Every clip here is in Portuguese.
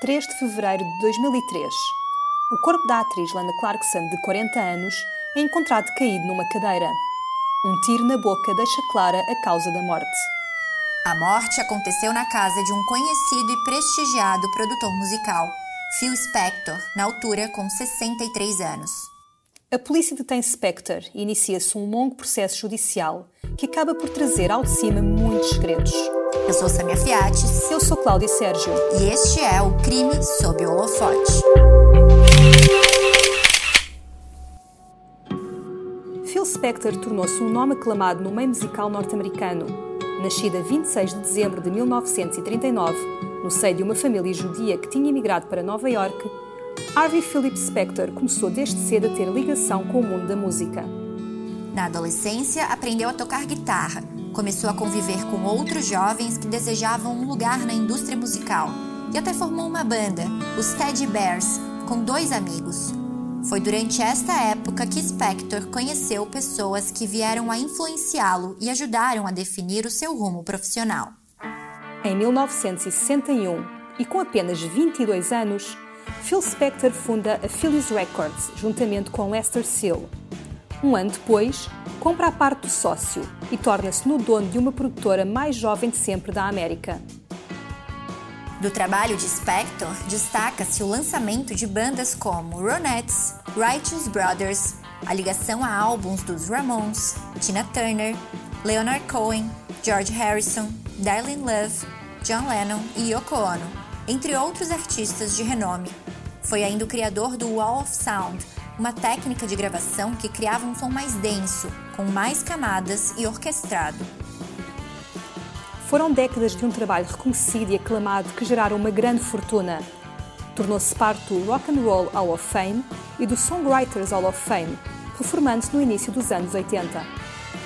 3 de fevereiro de 2003. O corpo da atriz Lana Clarkson, de 40 anos, é encontrado caído numa cadeira. Um tiro na boca deixa clara a causa da morte. A morte aconteceu na casa de um conhecido e prestigiado produtor musical, Phil Spector, na altura com 63 anos. A polícia detém Spector e inicia-se um longo processo judicial que acaba por trazer ao de cima muitos segredos. Eu sou Samia Fiates. Eu sou Cláudia Sérgio. E este é o Crime sob o Holofote. Phil Spector tornou-se um nome aclamado no meio musical norte-americano. Nascido a 26 de dezembro de 1939, no seio de uma família judia que tinha emigrado para Nova York, Harvey Philip Spector começou desde cedo a ter ligação com o mundo da música. Na adolescência, aprendeu a tocar guitarra, começou a conviver com outros jovens que desejavam um lugar na indústria musical e até formou uma banda, os Teddy Bears, com dois amigos. Foi durante esta época que Spector conheceu pessoas que vieram a influenciá-lo e ajudaram a definir o seu rumo profissional. Em 1961, e com apenas 22 anos, Phil Spector funda a Phillies Records juntamente com Lester Seal. Um ano depois, compra a parte do sócio e torna-se no dono de uma produtora mais jovem de sempre da América. Do trabalho de Spector, destaca-se o lançamento de bandas como Ronettes, Righteous Brothers, a ligação a álbuns dos Ramones, Tina Turner, Leonard Cohen, George Harrison, Darlene Love, John Lennon e Yoko Ono, entre outros artistas de renome. Foi ainda o criador do Wall of Sound, uma técnica de gravação que criava um som mais denso, com mais camadas e orquestrado. Foram décadas de um trabalho reconhecido e aclamado que geraram uma grande fortuna. Tornou-se parte do Rock and Roll Hall of Fame e do Songwriters Hall of Fame, reformando-se no início dos anos 80.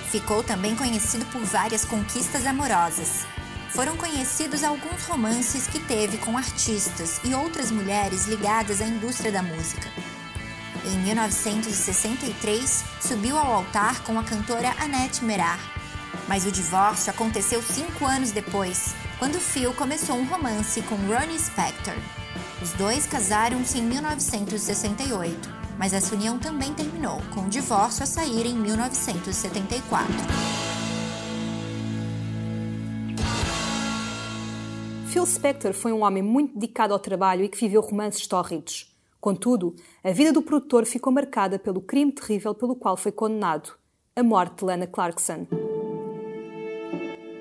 Ficou também conhecido por várias conquistas amorosas. Foram conhecidos alguns romances que teve com artistas e outras mulheres ligadas à indústria da música. Em 1963, subiu ao altar com a cantora Annette Merar. Mas o divórcio aconteceu cinco anos depois, quando Phil começou um romance com Ronnie Spector. Os dois casaram-se em 1968, mas essa união também terminou, com o divórcio a sair em 1974. Phil Spector foi um homem muito dedicado ao trabalho e que viveu romances tórridos. Contudo, a vida do produtor ficou marcada pelo crime terrível pelo qual foi condenado a morte de Lana Clarkson.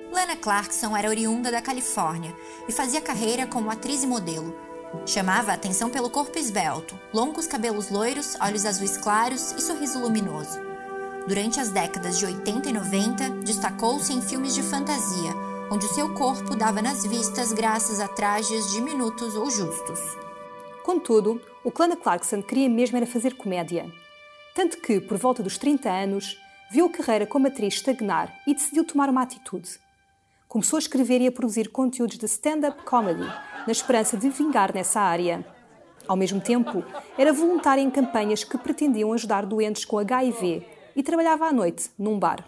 Lana Clarkson era oriunda da Califórnia e fazia carreira como atriz e modelo. Chamava a atenção pelo corpo esbelto, longos cabelos loiros, olhos azuis claros e sorriso luminoso. Durante as décadas de 80 e 90, destacou-se em filmes de fantasia, onde o seu corpo dava nas vistas graças a trajes diminutos ou justos. Contudo, o que Lana Clarkson queria mesmo era fazer comédia. Tanto que, por volta dos 30 anos, viu a carreira como atriz estagnar e decidiu tomar uma atitude. Começou a escrever e a produzir conteúdos de stand-up comedy, na esperança de vingar nessa área. Ao mesmo tempo, era voluntária em campanhas que pretendiam ajudar doentes com HIV e trabalhava à noite num bar.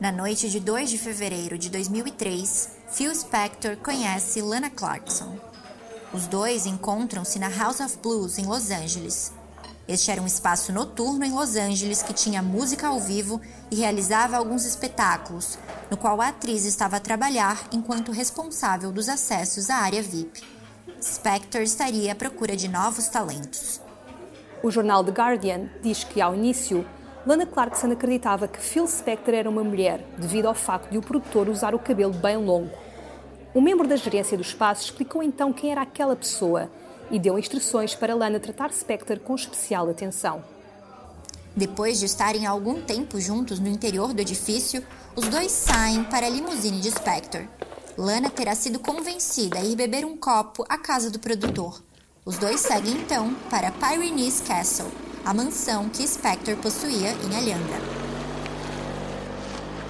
Na noite de 2 de fevereiro de 2003, Phil Spector conhece Lana Clarkson. Os dois encontram-se na House of Blues, em Los Angeles. Este era um espaço noturno em Los Angeles que tinha música ao vivo e realizava alguns espetáculos, no qual a atriz estava a trabalhar enquanto responsável dos acessos à área VIP. Spector estaria à procura de novos talentos. O jornal The Guardian diz que, ao início, Lana Clarkson acreditava que Phil Spector era uma mulher, devido ao facto de o produtor usar o cabelo bem longo. Um membro da gerência do espaço explicou então quem era aquela pessoa e deu instruções para Lana tratar Spector com especial atenção. Depois de estarem algum tempo juntos no interior do edifício, os dois saem para a limusine de Spector. Lana terá sido convencida a ir beber um copo à casa do produtor. Os dois seguem então para Pyrenees Castle, a mansão que Spector possuía em Alhambra.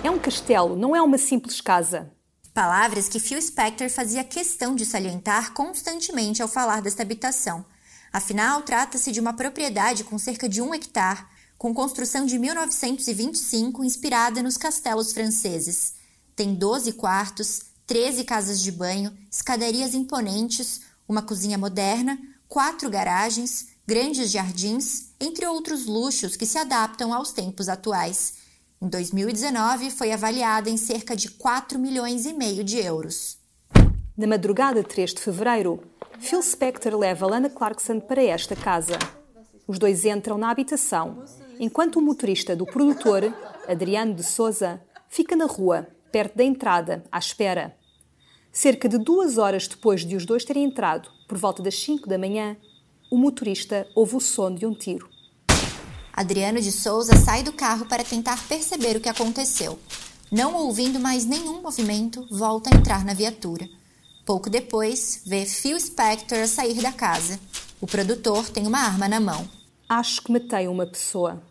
É um castelo, não é uma simples casa. Palavras que Phil Spector fazia questão de salientar constantemente ao falar desta habitação. Afinal, trata-se de uma propriedade com cerca de um hectare, com construção de 1925 inspirada nos castelos franceses. Tem 12 quartos, 13 casas de banho, escadarias imponentes, uma cozinha moderna, quatro garagens, grandes jardins, entre outros luxos que se adaptam aos tempos atuais. Em 2019, foi avaliada em cerca de 4 milhões e meio de euros. Na madrugada de 3 de fevereiro, Phil Spector leva Lana Clarkson para esta casa. Os dois entram na habitação, enquanto o motorista do produtor, Adriano de Souza, fica na rua, perto da entrada, à espera. Cerca de duas horas depois de os dois terem entrado, por volta das 5 da manhã, o motorista ouve o som de um tiro. Adriano de Souza sai do carro para tentar perceber o que aconteceu. Não ouvindo mais nenhum movimento, volta a entrar na viatura. Pouco depois, vê Phil Spector sair da casa. O produtor tem uma arma na mão. Acho que matei uma pessoa.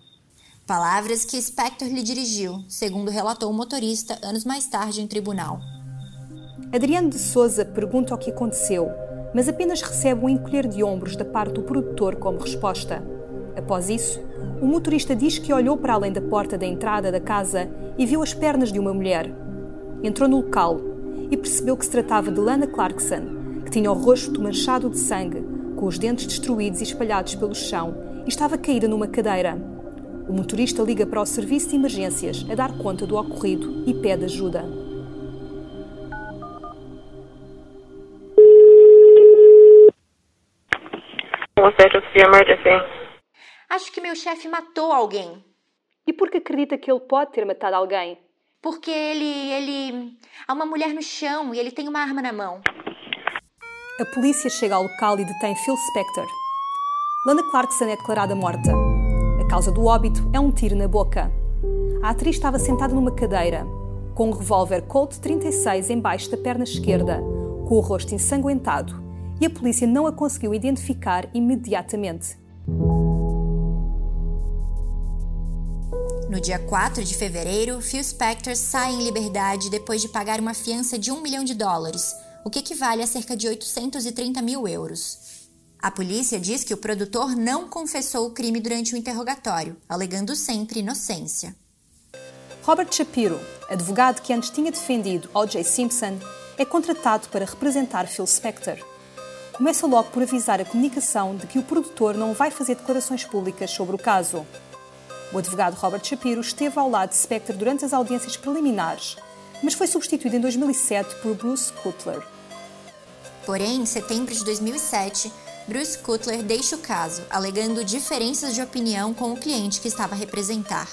Palavras que Spector lhe dirigiu, segundo relatou o motorista anos mais tarde em tribunal. Adriano de Souza pergunta o que aconteceu, mas apenas recebe um encolher de ombros da parte do produtor como resposta. Após isso, o motorista diz que olhou para além da porta da entrada da casa e viu as pernas de uma mulher. Entrou no local e percebeu que se tratava de Lana Clarkson, que tinha o rosto manchado de sangue, com os dentes destruídos e espalhados pelo chão, e estava caída numa cadeira. O motorista liga para o serviço de emergências a dar conta do ocorrido e pede ajuda. Acho que meu chefe matou alguém. E por que acredita que ele pode ter matado alguém? Porque ele. ele. Há uma mulher no chão e ele tem uma arma na mão. A polícia chega ao local e detém Phil Spector. Lana Clarkson é declarada morta. A causa do óbito é um tiro na boca. A atriz estava sentada numa cadeira, com um revólver Colt 36 embaixo da perna esquerda, com o rosto ensanguentado e a polícia não a conseguiu identificar imediatamente. No dia 4 de fevereiro, Phil Spector sai em liberdade depois de pagar uma fiança de um milhão de dólares, o que equivale a cerca de 830 mil euros. A polícia diz que o produtor não confessou o crime durante o interrogatório, alegando sempre inocência. Robert Shapiro, advogado que antes tinha defendido O.J. Simpson, é contratado para representar Phil Spector começa logo por avisar a comunicação de que o produtor não vai fazer declarações públicas sobre o caso. O advogado Robert Shapiro esteve ao lado de Spector durante as audiências preliminares, mas foi substituído em 2007 por Bruce Cutler. Porém, em setembro de 2007, Bruce Cutler deixa o caso, alegando diferenças de opinião com o cliente que estava a representar.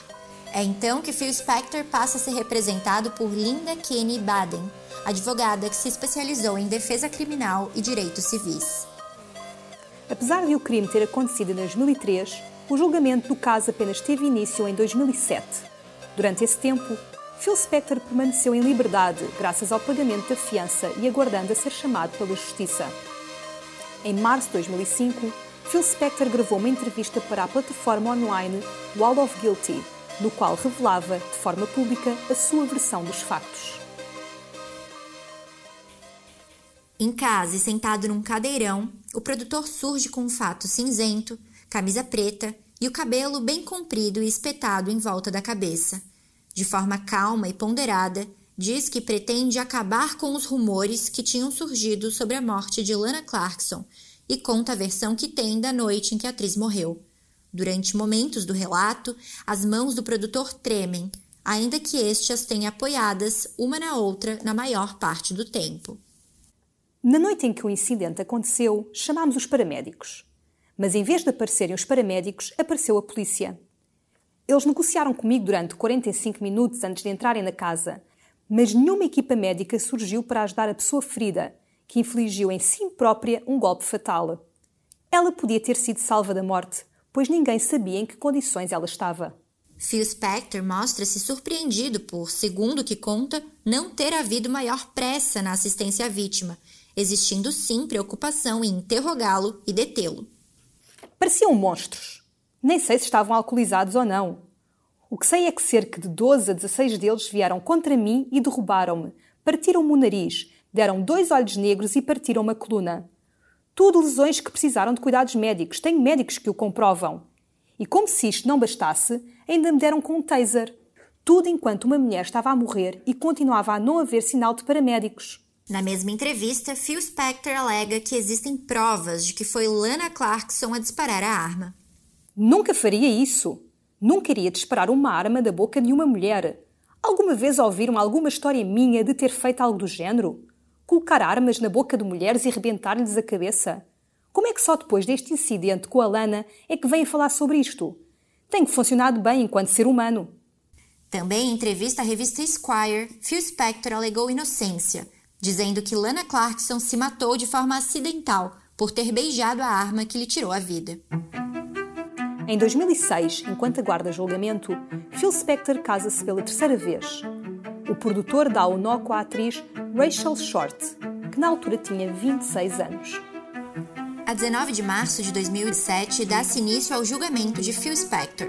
É então que Phil Spector passa a ser representado por Linda Kenny Baden, advogada que se especializou em defesa criminal e direitos civis. Apesar de o crime ter acontecido em 2003, o julgamento do caso apenas teve início em 2007. Durante esse tempo, Phil Spector permaneceu em liberdade graças ao pagamento da fiança e aguardando a ser chamado pela Justiça. Em março de 2005, Phil Spector gravou uma entrevista para a plataforma online Wall of Guilty, no qual revelava, de forma pública, a sua versão dos factos. Em casa e sentado num cadeirão, o produtor surge com um fato cinzento, camisa preta e o cabelo bem comprido e espetado em volta da cabeça. De forma calma e ponderada, diz que pretende acabar com os rumores que tinham surgido sobre a morte de Lana Clarkson e conta a versão que tem da noite em que a atriz morreu. Durante momentos do relato, as mãos do produtor tremem, ainda que este as tenha apoiadas uma na outra na maior parte do tempo. Na noite em que o incidente aconteceu, chamámos os paramédicos. Mas em vez de aparecerem os paramédicos, apareceu a polícia. Eles negociaram comigo durante 45 minutos antes de entrarem na casa, mas nenhuma equipa médica surgiu para ajudar a pessoa ferida, que infligiu em si própria um golpe fatal. Ela podia ter sido salva da morte, pois ninguém sabia em que condições ela estava. Phil Spector mostra-se surpreendido por, segundo o que conta, não ter havido maior pressa na assistência à vítima existindo sim preocupação em interrogá-lo e detê-lo. Pareciam monstros. Nem sei se estavam alcoolizados ou não. O que sei é que cerca de 12 a 16 deles vieram contra mim e derrubaram-me, partiram-me o nariz, deram dois olhos negros e partiram-me a coluna. Tudo lesões que precisaram de cuidados médicos. Tenho médicos que o comprovam. E como se isto não bastasse, ainda me deram com um taser. Tudo enquanto uma mulher estava a morrer e continuava a não haver sinal de paramédicos. Na mesma entrevista, Phil Spector alega que existem provas de que foi Lana Clarkson a disparar a arma. Nunca faria isso. Nunca iria disparar uma arma da boca de uma mulher. Alguma vez ouviram alguma história minha de ter feito algo do género? Colocar armas na boca de mulheres e rebentar-lhes a cabeça? Como é que só depois deste incidente com a Lana é que vem falar sobre isto? Tem funcionado bem enquanto ser humano. Também em entrevista à revista Esquire, Phil Spector alegou inocência, dizendo que Lana Clarkson se matou de forma acidental por ter beijado a arma que lhe tirou a vida. Em 2006, enquanto aguarda julgamento, Phil Spector casa-se pela terceira vez. O produtor dá o nó com a atriz Rachel Short, que na altura tinha 26 anos. A 19 de março de 2007 dá-se início ao julgamento de Phil Spector,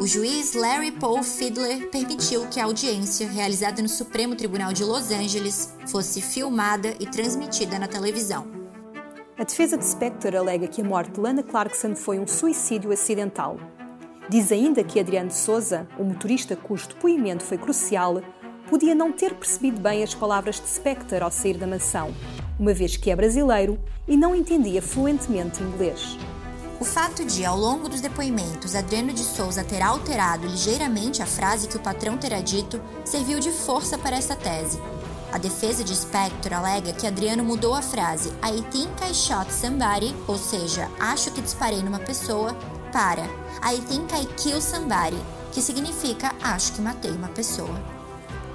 o juiz Larry Paul Fiedler permitiu que a audiência, realizada no Supremo Tribunal de Los Angeles, fosse filmada e transmitida na televisão. A defesa de Spector alega que a morte de Lana Clarkson foi um suicídio acidental. Diz ainda que Adriano Souza, o motorista cujo depoimento foi crucial, podia não ter percebido bem as palavras de Spector ao sair da mansão, uma vez que é brasileiro e não entendia fluentemente inglês. O fato de, ao longo dos depoimentos, Adriano de Souza ter alterado ligeiramente a frase que o patrão terá dito serviu de força para essa tese. A defesa de Spector alega que Adriano mudou a frase I think I shot somebody, ou seja, acho que disparei numa pessoa, para I think I killed somebody, que significa acho que matei uma pessoa.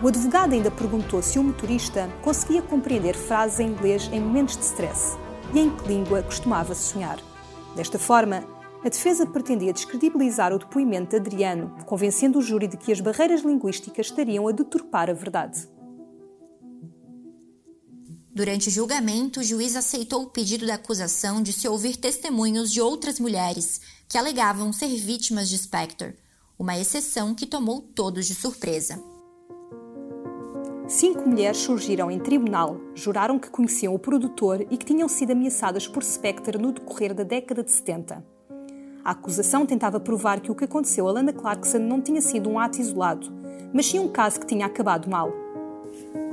O advogado ainda perguntou se o motorista conseguia compreender frases em inglês em momentos de stress e em que língua costumava sonhar. Desta forma, a defesa pretendia descredibilizar o depoimento de Adriano, convencendo o júri de que as barreiras linguísticas estariam a deturpar a verdade. Durante o julgamento, o juiz aceitou o pedido da acusação de se ouvir testemunhos de outras mulheres que alegavam ser vítimas de Spector, uma exceção que tomou todos de surpresa. Cinco mulheres surgiram em tribunal, juraram que conheciam o produtor e que tinham sido ameaçadas por Spectre no decorrer da década de 70. A acusação tentava provar que o que aconteceu a Lana Clarkson não tinha sido um ato isolado, mas sim um caso que tinha acabado mal.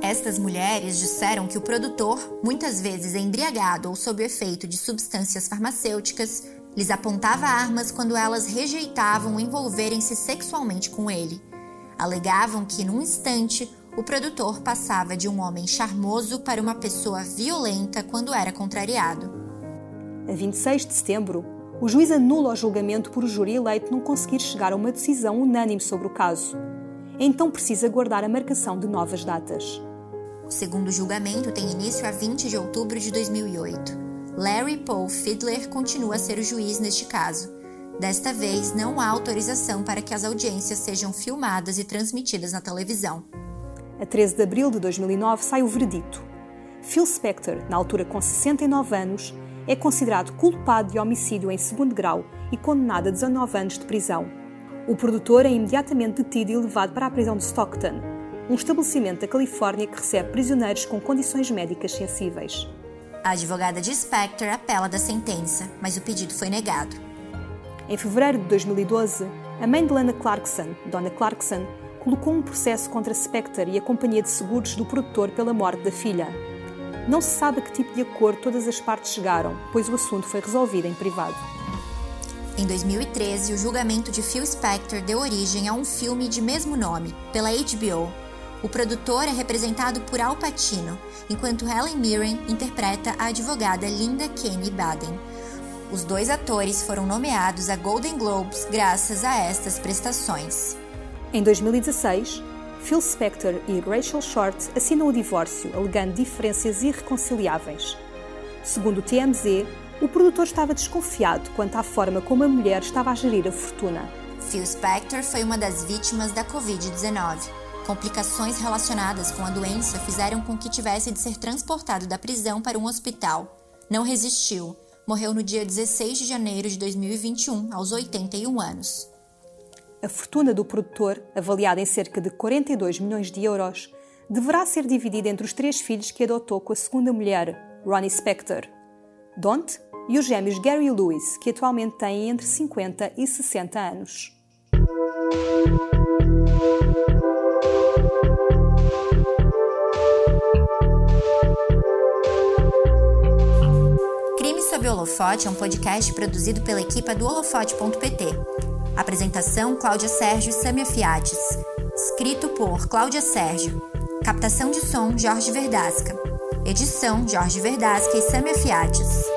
Estas mulheres disseram que o produtor, muitas vezes embriagado ou sob o efeito de substâncias farmacêuticas, lhes apontava armas quando elas rejeitavam envolverem-se sexualmente com ele. Alegavam que, num instante, o produtor passava de um homem charmoso para uma pessoa violenta quando era contrariado. A 26 de setembro, o juiz anula o julgamento por o júri eleito não conseguir chegar a uma decisão unânime sobre o caso. Então precisa guardar a marcação de novas datas. O segundo julgamento tem início a 20 de outubro de 2008. Larry Paul Fiedler continua a ser o juiz neste caso. Desta vez, não há autorização para que as audiências sejam filmadas e transmitidas na televisão. A 13 de abril de 2009 sai o veredito. Phil Spector, na altura com 69 anos, é considerado culpado de homicídio em segundo grau e condenado a 19 anos de prisão. O produtor é imediatamente detido e levado para a prisão de Stockton, um estabelecimento da Califórnia que recebe prisioneiros com condições médicas sensíveis. A advogada de Spector apela da sentença, mas o pedido foi negado. Em fevereiro de 2012, a mãe de Lana Clarkson, Donna Clarkson, colocou um processo contra Spectre e a companhia de seguros do produtor pela morte da filha. Não se sabe a que tipo de acordo todas as partes chegaram, pois o assunto foi resolvido em privado. Em 2013, o julgamento de Phil Spector deu origem a um filme de mesmo nome, pela HBO. O produtor é representado por Al Pacino, enquanto Helen Mirren interpreta a advogada Linda Kenny Baden. Os dois atores foram nomeados a Golden Globes graças a estas prestações. Em 2016, Phil Spector e Rachel Short assinam o divórcio, alegando diferenças irreconciliáveis. Segundo o TMZ, o produtor estava desconfiado quanto à forma como a mulher estava a gerir a fortuna. Phil Spector foi uma das vítimas da Covid-19. Complicações relacionadas com a doença fizeram com que tivesse de ser transportado da prisão para um hospital. Não resistiu. Morreu no dia 16 de janeiro de 2021, aos 81 anos. A fortuna do produtor, avaliada em cerca de 42 milhões de euros, deverá ser dividida entre os três filhos que adotou com a segunda mulher, Ronnie Spector, Don't e os gêmeos Gary Lewis, que atualmente têm entre 50 e 60 anos. Crime sob Holofote é um podcast produzido pela equipe do holofote.pt. Apresentação: Cláudia Sérgio e Samia Fiates. Escrito por Cláudia Sérgio. Captação de som: Jorge Verdasca. Edição: Jorge Verdasca e Samia Fiates.